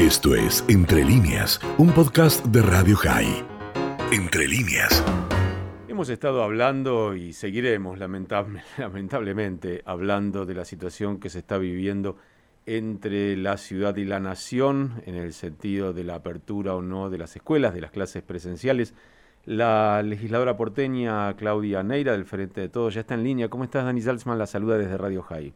Esto es Entre líneas, un podcast de Radio High. Entre líneas. Hemos estado hablando y seguiremos lamentable, lamentablemente hablando de la situación que se está viviendo entre la ciudad y la nación en el sentido de la apertura o no de las escuelas, de las clases presenciales. La legisladora porteña Claudia Neira del Frente de Todos ya está en línea. ¿Cómo estás, Dani Salzman? La saluda desde Radio High.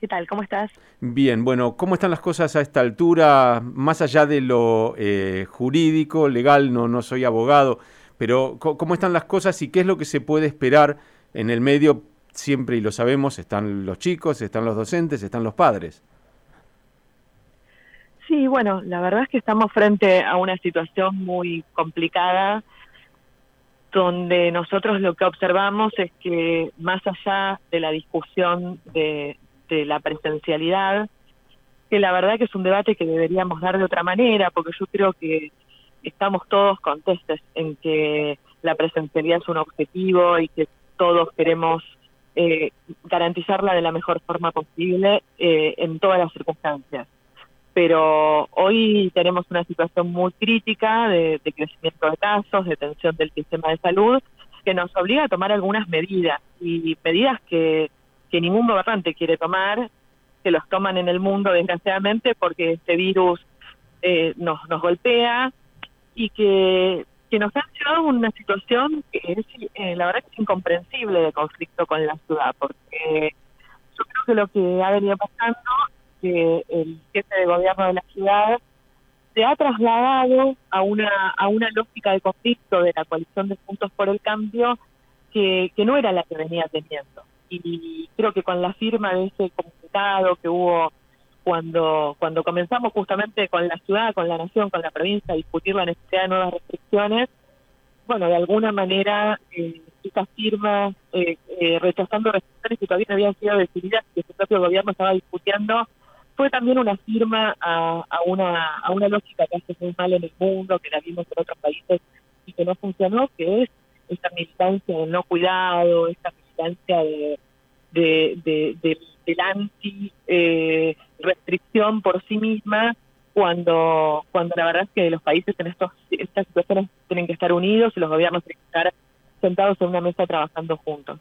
¿Qué tal? ¿Cómo estás? Bien, bueno, ¿cómo están las cosas a esta altura? Más allá de lo eh, jurídico, legal, no, no soy abogado, pero ¿cómo están las cosas y qué es lo que se puede esperar en el medio? Siempre, y lo sabemos, están los chicos, están los docentes, están los padres. Sí, bueno, la verdad es que estamos frente a una situación muy complicada donde nosotros lo que observamos es que más allá de la discusión de, de la presencialidad, que la verdad que es un debate que deberíamos dar de otra manera, porque yo creo que estamos todos contestes en que la presencialidad es un objetivo y que todos queremos eh, garantizarla de la mejor forma posible eh, en todas las circunstancias. Pero hoy tenemos una situación muy crítica de crecimiento de casos, de tensión del sistema de salud, que nos obliga a tomar algunas medidas y medidas que que ningún gobernante quiere tomar, que los toman en el mundo desgraciadamente porque este virus eh, nos, nos golpea y que, nos ha llevado a una situación que es, eh, la verdad que es incomprensible de conflicto con la ciudad, porque yo creo que lo que ha venido pasando que el jefe de gobierno de la ciudad se ha trasladado a una a una lógica de conflicto de la coalición de puntos por el cambio que no era la que venía teniendo y creo que con la firma de ese comunicado que hubo cuando cuando comenzamos justamente con la ciudad, con la nación, con la provincia a discutir la necesidad de nuevas restricciones, bueno, de alguna manera eh, esa firma eh, eh, rechazando restricciones que todavía no habían sido decididas y que su propio gobierno estaba discutiendo, fue también una firma a, a, una, a una lógica que hace muy mal en el mundo, que la vimos en otros países y que no funcionó, que es esta militancia del no cuidado, esta de, de, del anti eh, restricción por sí misma cuando cuando la verdad es que los países en estos estas situaciones tienen que estar unidos y los gobiernos tienen que estar sentados en una mesa trabajando juntos.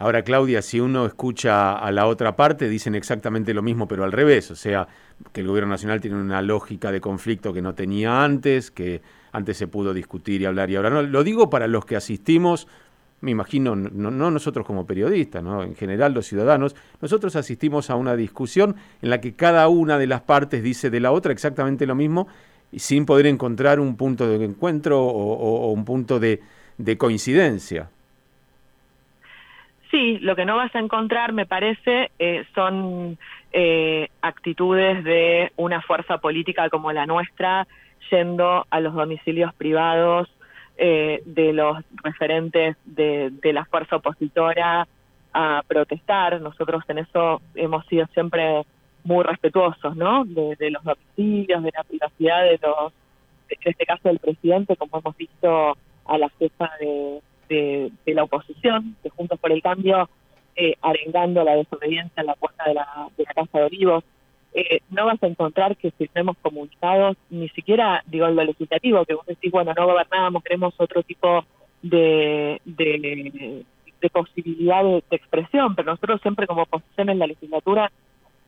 Ahora, Claudia, si uno escucha a la otra parte, dicen exactamente lo mismo, pero al revés. O sea, que el gobierno nacional tiene una lógica de conflicto que no tenía antes, que antes se pudo discutir y hablar y ahora no. Lo digo para los que asistimos me imagino, no, nosotros como periodistas, ¿no? en general los ciudadanos, nosotros asistimos a una discusión en la que cada una de las partes dice de la otra exactamente lo mismo sin poder encontrar un punto de encuentro o, un punto de, coincidencia. Sí, lo que no vas a encontrar, me parece, eh, son eh, actitudes de una fuerza política como la nuestra yendo a los domicilios privados eh, de los referentes de, la fuerza opositora a protestar. Nosotros en eso hemos sido siempre muy respetuosos, ¿no? De, los domicilios, de la privacidad de los, en este caso del presidente, como hemos visto a la jefa de, la oposición, de Juntos por el Cambio, eh, arengando la desobediencia en la puerta de la, de la Casa de Olivos. Eh, no vas a encontrar que firmemos comunicados, ni siquiera, digo, en lo legislativo, que vos decís, bueno, no gobernamos, queremos otro tipo de, de, posibilidad de, expresión, pero nosotros siempre como oposición en la legislatura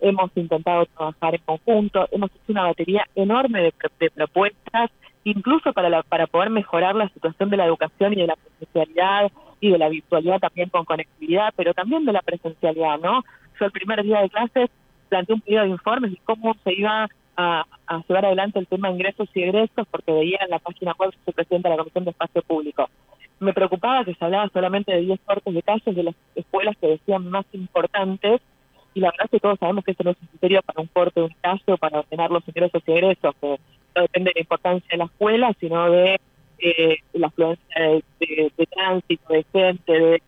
hemos intentado trabajar en conjunto, hemos hecho una batería enorme de, propuestas, incluso para, para poder mejorar la situación de la educación y de la presencialidad y de la virtualidad también con conectividad, pero también de la presencialidad, ¿no? Yo el primer día de clases planteé un pedido de informes de cómo se iba a, llevar adelante el tema de ingresos y egresos, porque veía en la página web su presidente de la Comisión de Espacio Público. Me preocupaba que se hablaba solamente de 10 cortes de casos de las escuelas que decían más importantes, y la verdad es que todos sabemos que eso no es un para un corte de un caso, para ordenar los ingresos y egresos, que no depende de la importancia de la escuela, sino de eh, la afluencia de, tránsito, de gente, de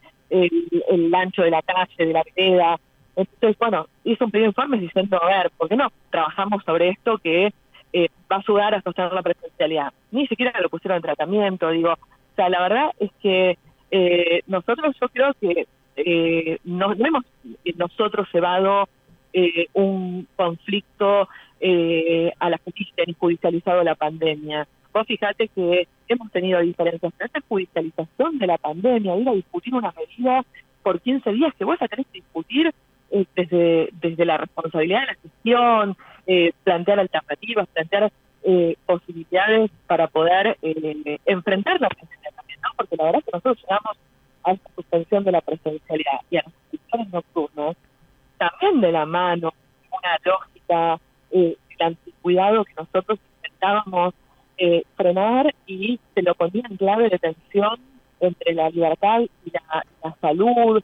el, ancho de la calle, de la vereda, entonces, bueno, hizo un pedido de informes diciendo, a ver, ¿por qué no trabajamos sobre esto que eh, va a ayudar a sostener la presencialidad? Ni siquiera lo pusieron en tratamiento, digo. O sea, la verdad es que eh, nosotros yo creo que eh, no, hemos nosotros llevado un conflicto eh, a la justicia ni judicializado la pandemia. Vos fíjate que hemos tenido diferencias, pero esta judicialización de la pandemia, ir a discutir una medida por 15 días que vos a tenés que discutir eh, desde, desde la responsabilidad de la gestión, eh, plantear alternativas, plantear eh, posibilidades para poder eh, enfrentar la pandemia también, ¿no? Porque la verdad es que nosotros llegamos a esta suspensión de la presencialidad y a las instituciones nocturnas también de la mano una lógica eh, del anticuidado que nosotros intentábamos eh, frenar y se lo ponía en clave de tensión entre la libertad y la, la salud.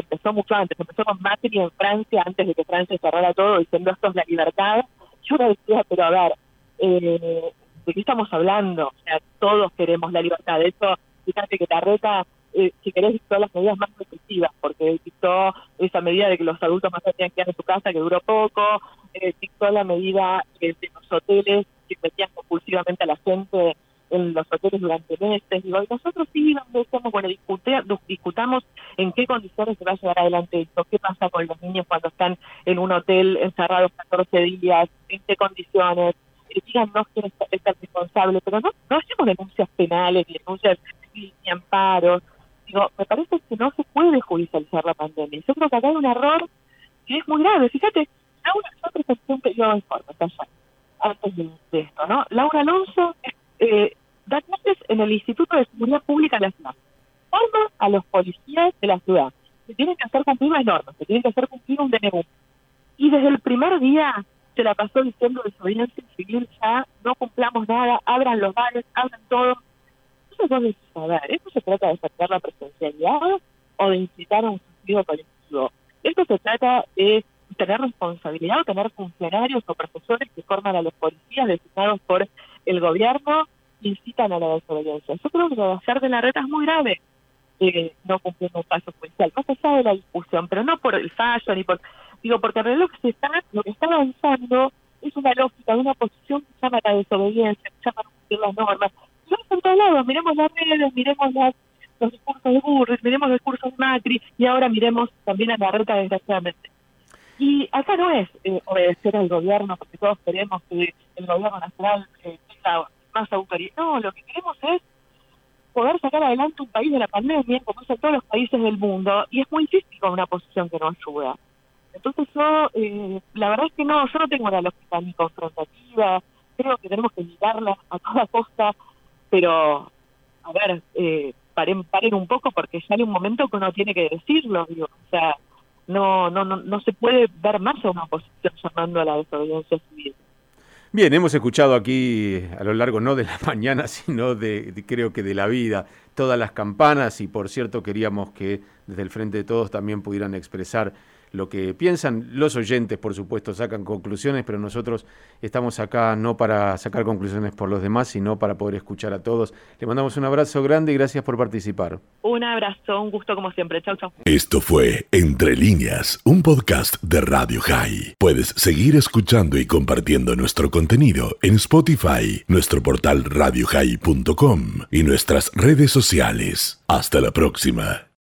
Empezó mucho antes, empezó con Macri en Francia, antes de que Francia cerrara todo, diciendo esto es la libertad. Yo uno decía, pero a ver, eh, ¿de qué estamos hablando? O sea, todos queremos la libertad. De hecho, fíjate que Tarreta eh, si querés, dictó las medidas más restrictivas, porque dictó esa medida de que los adultos más tenían que quedar en su casa, que duró poco, eh, dictó la medida eh, de los hoteles que metían compulsivamente a la gente en los hoteles durante meses. Digo, y nosotros sí decimos, bueno, discute, discutamos en qué condiciones se va a llevar adelante esto, qué pasa con los niños cuando están en un hotel encerrados 14 días, en qué condiciones, díganos quién es, es el responsable, pero no, no hacemos denuncias penales, ni denuncias ni, amparos, digo, me parece que no se puede judicializar la pandemia. Yo creo que acá hay un error que es muy grave. Fíjate, Laura, yo presenté un periodo de informes allá, antes de, de, esto, ¿no? Laura Alonso eh, da clases en el Instituto de Seguridad Pública de la ciudad. Forma a los policías de la ciudad. Se tienen que hacer cumplir las normas, se tienen que hacer cumplir un DNU. Y desde el primer día se la pasó diciendo desobediencia civil, ya no cumplamos nada, abran los bares, abran todo, vos decís, a ver, ¿esto se trata de sacar la presencialidad o de incitar a un sentido colectivo? Esto se trata de tener responsabilidad o tener funcionarios o profesores que forman a los policías designados por el gobierno incitan a la desobediencia. Yo creo que lo de hacer de la reta es muy grave eh, no cumpliendo un fallo judicial, más allá de la discusión, pero no por el fallo ni por... Digo, porque en realidad lo que, se está, lo que está avanzando es una lógica de una posición que llama la desobediencia, que llama a cumplir las normas, en todos lados, miremos las redes, miremos las, los discursos de Burris, miremos los discursos de Macri y ahora miremos también a la reta desgraciadamente. Y acá no es eh, obedecer al gobierno porque todos queremos que el gobierno nacional eh, tenga más autoridad. No, lo que queremos es poder sacar adelante un país de la pandemia como es todos los países del mundo y es muy difícil con una posición que no ayuda. Entonces yo, eh, la verdad es que no, yo no tengo la lógica ni confrontativa, creo que tenemos que evitarla a toda costa pero, a ver, eh, paren, paren un poco porque hay un momento que uno tiene que decirlo, digo, o sea, no, no, no, no se puede ver más a una oposición llamando a la desobediencia civil. Bien, hemos escuchado aquí a lo largo no de la mañana, sino de, de, creo que de la vida, todas las campanas y por cierto queríamos que desde el Frente de Todos también pudieran expresar lo que piensan. Los oyentes, por supuesto, sacan conclusiones, pero nosotros estamos acá no para sacar conclusiones por los demás, sino para poder escuchar a todos. Le mandamos un abrazo grande y gracias por participar. Un abrazo, un gusto como siempre. Chau, chau. Esto fue Entre líneas, un podcast de Radio High. Puedes seguir escuchando y compartiendo nuestro contenido en Spotify, nuestro portal radiohigh.com y nuestras redes sociales. Hasta la próxima.